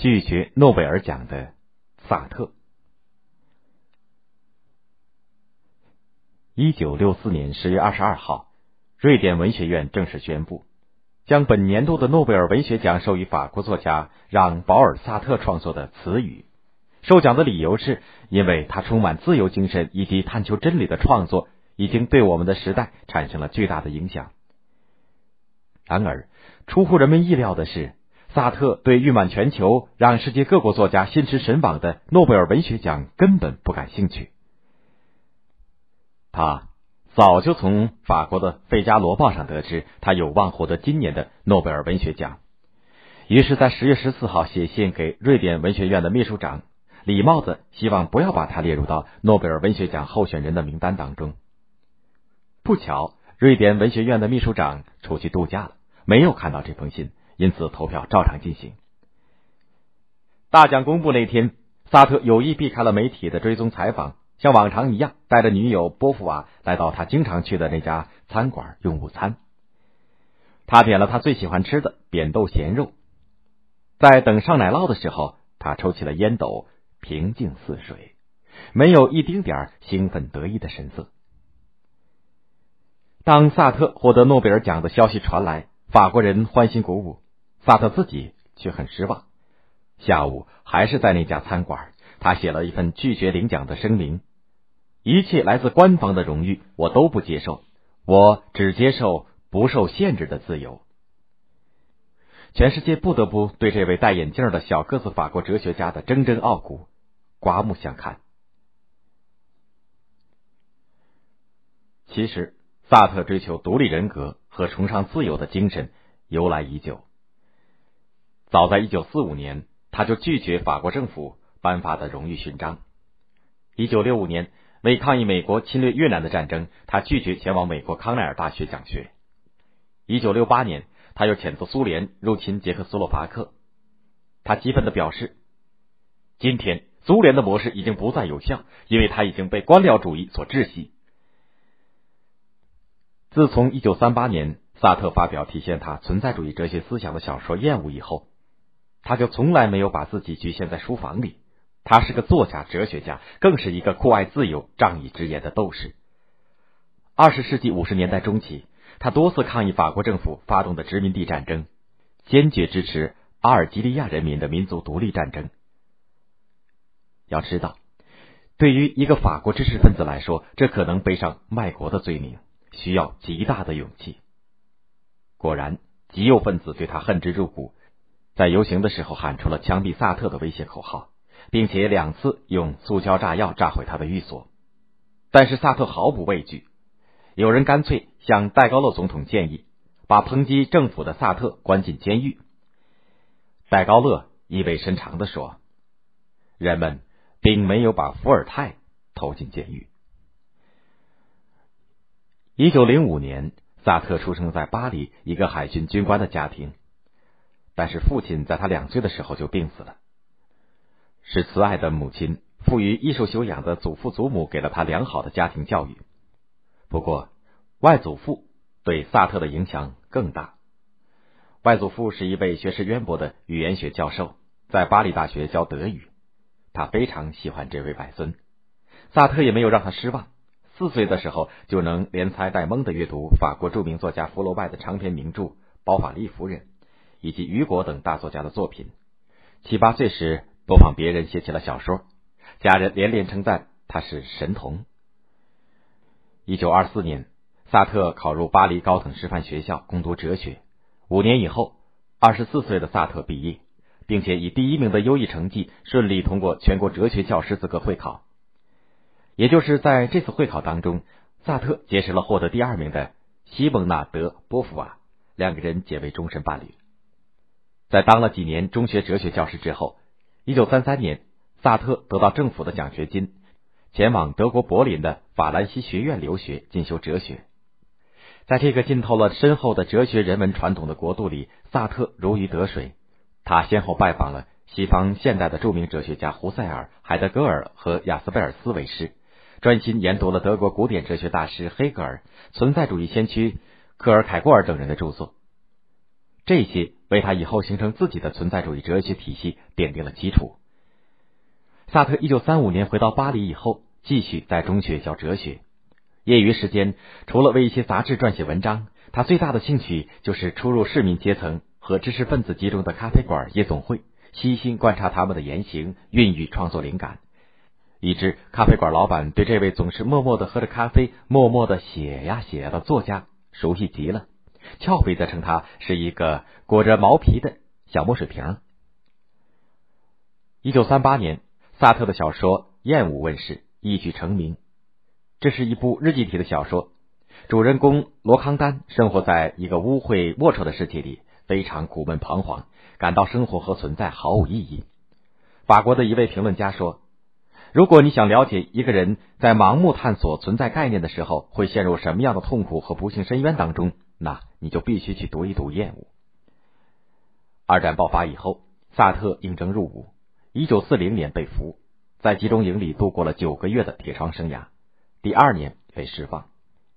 拒绝诺贝尔奖的萨特。一九六四年十月二十二号，瑞典文学院正式宣布，将本年度的诺贝尔文学奖授予法国作家让·保尔·萨特创作的《词语》。受奖的理由是，因为他充满自由精神以及探求真理的创作，已经对我们的时代产生了巨大的影响。然而，出乎人们意料的是。萨特对誉满全球、让世界各国作家心驰神往的诺贝尔文学奖根本不感兴趣。他早就从法国的《费加罗报》上得知，他有望获得今年的诺贝尔文学奖，于是，在十月十四号写信给瑞典文学院的秘书长，礼貌的希望不要把他列入到诺贝尔文学奖候选人的名单当中。不巧，瑞典文学院的秘书长出去度假了，没有看到这封信。因此，投票照常进行。大奖公布那天，萨特有意避开了媒体的追踪采访，像往常一样，带着女友波伏娃来到他经常去的那家餐馆用午餐。他点了他最喜欢吃的扁豆咸肉。在等上奶酪的时候，他抽起了烟斗，平静似水，没有一丁点兴奋得意的神色。当萨特获得诺贝尔奖的消息传来，法国人欢欣鼓舞。萨特自己却很失望。下午还是在那家餐馆，他写了一份拒绝领奖的声明：一切来自官方的荣誉我都不接受，我只接受不受限制的自由。全世界不得不对这位戴眼镜的小个子法国哲学家的铮铮傲骨刮目相看。其实，萨特追求独立人格和崇尚自由的精神由来已久。早在一九四五年，他就拒绝法国政府颁发的荣誉勋章。一九六五年，为抗议美国侵略越南的战争，他拒绝前往美国康奈尔大学讲学。一九六八年，他又谴责苏联入侵捷克斯洛伐克。他激愤的表示：“今天，苏联的模式已经不再有效，因为他已经被官僚主义所窒息。”自从一九三八年萨特发表体现他存在主义哲学思想的小说《厌恶》以后。他就从来没有把自己局限在书房里。他是个作家、哲学家，更是一个酷爱自由、仗义直言的斗士。二十世纪五十年代中期，他多次抗议法国政府发动的殖民地战争，坚决支持阿尔及利亚人民的民族独立战争。要知道，对于一个法国知识分子来说，这可能背上卖国的罪名，需要极大的勇气。果然，极右分子对他恨之入骨。在游行的时候喊出了枪毙萨特的威胁口号，并且两次用塑胶炸药炸毁他的寓所。但是萨特毫不畏惧，有人干脆向戴高乐总统建议，把抨击政府的萨特关进监狱。戴高乐意味深长的说：“人们并没有把伏尔泰投进监狱。”一九零五年，萨特出生在巴黎一个海军军官的家庭。但是父亲在他两岁的时候就病死了，是慈爱的母亲富于艺术修养的祖父祖母给了他良好的家庭教育。不过外祖父对萨特的影响更大。外祖父是一位学识渊博的语言学教授，在巴黎大学教德语。他非常喜欢这位外孙。萨特也没有让他失望。四岁的时候就能连猜带蒙的阅读法国著名作家福楼拜的长篇名著《包法利夫人》。以及雨果等大作家的作品。七八岁时模仿别人写起了小说，家人连连称赞他是神童。一九二四年，萨特考入巴黎高等师范学校攻读哲学。五年以后，二十四岁的萨特毕业，并且以第一名的优异成绩顺利通过全国哲学教师资格会考。也就是在这次会考当中，萨特结识了获得第二名的西蒙纳德波伏娃，两个人结为终身伴侣。在当了几年中学哲学教师之后，一九三三年，萨特得到政府的奖学金，前往德国柏林的法兰西学院留学进修哲学。在这个浸透了深厚的哲学人文传统的国度里，萨特如鱼得水。他先后拜访了西方现代的著名哲学家胡塞尔、海德格尔和雅斯贝尔斯为师，专心研读了德国古典哲学大师黑格尔、存在主义先驱克尔凯郭尔等人的著作。这些。为他以后形成自己的存在主义哲学体系奠定了基础。萨特一九三五年回到巴黎以后，继续在中学教哲学。业余时间，除了为一些杂志撰写文章，他最大的兴趣就是出入市民阶层和知识分子集中的咖啡馆、夜总会，细心观察他们的言行，孕育创作灵感。以致咖啡馆老板对这位总是默默的喝着咖啡、默默的写呀写呀的作家熟悉极了。俏菲则称他是一个裹着毛皮的小墨水瓶。一九三八年。萨特的小说《厌恶》问世，一举成名。这是一部日记体的小说，主人公罗康丹生活在一个污秽龌龊的世界里，非常苦闷彷徨，感到生活和存在毫无意义。法国的一位评论家说：“如果你想了解一个人在盲目探索存在概念的时候会陷入什么样的痛苦和不幸深渊当中，那你就必须去读一读《厌恶》。”二战爆发以后，萨特应征入伍。一九四零年被俘，在集中营里度过了九个月的铁窗生涯。第二年被释放，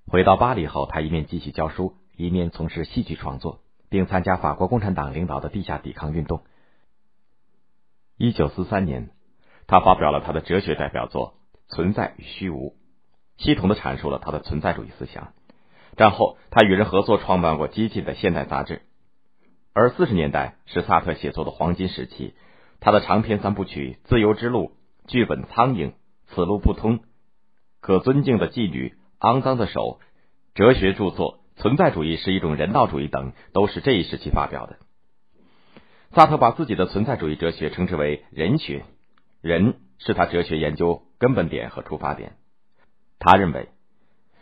回到巴黎后，他一面继续教书，一面从事戏剧创作，并参加法国共产党领导的地下抵抗运动。一九四三年，他发表了他的哲学代表作《存在与虚无》，系统的阐述了他的存在主义思想。战后，他与人合作创办过激进的现代杂志。而四十年代是萨特写作的黄金时期。他的长篇三部曲《自由之路》、剧本《苍蝇》、《此路不通》、可尊敬的妓女、肮脏的手、哲学著作、存在主义是一种人道主义等，都是这一时期发表的。萨特把自己的存在主义哲学称之为人学，人是他哲学研究根本点和出发点。他认为，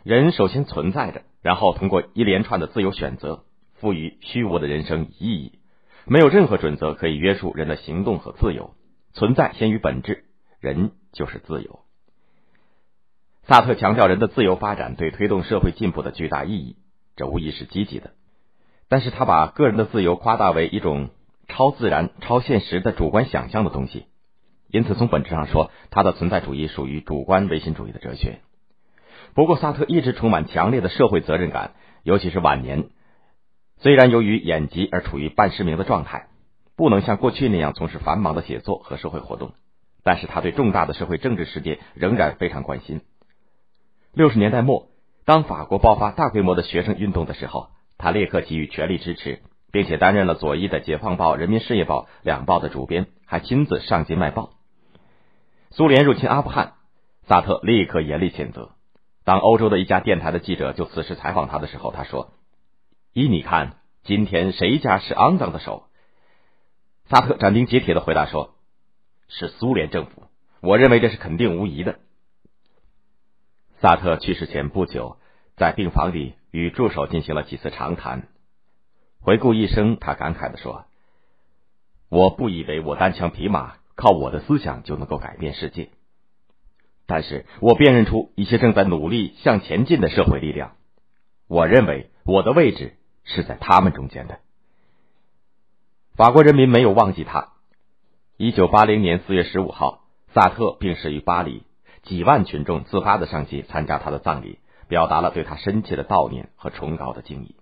人首先存在着，然后通过一连串的自由选择，赋予虚无的人生以意义。没有任何准则可以约束人的行动和自由，存在先于本质，人就是自由。萨特强调人的自由发展对推动社会进步的巨大意义，这无疑是积极的。但是他把个人的自由夸大为一种超自然、超现实的主观想象的东西，因此从本质上说，他的存在主义属于主观唯心主义的哲学。不过，萨特一直充满强烈的社会责任感，尤其是晚年。虽然由于眼疾而处于半失明的状态，不能像过去那样从事繁忙的写作和社会活动，但是他对重大的社会政治事件仍然非常关心。六十年代末，当法国爆发大规模的学生运动的时候，他立刻给予全力支持，并且担任了左翼的《解放报》《人民事业报》两报的主编，还亲自上街卖报。苏联入侵阿富汗，萨特立刻严厉谴责。当欧洲的一家电台的记者就此事采访他的时候，他说。依你看，今天谁家是肮脏的手？萨特斩钉截铁的回答说：“是苏联政府。”我认为这是肯定无疑的。萨特去世前不久，在病房里与助手进行了几次长谈。回顾一生，他感慨的说：“我不以为我单枪匹马，靠我的思想就能够改变世界，但是我辨认出一些正在努力向前进的社会力量。我认为我的位置。”是在他们中间的。法国人民没有忘记他。一九八零年四月十五号，萨特病逝于巴黎，几万群众自发的上街参加他的葬礼，表达了对他深切的悼念和崇高的敬意。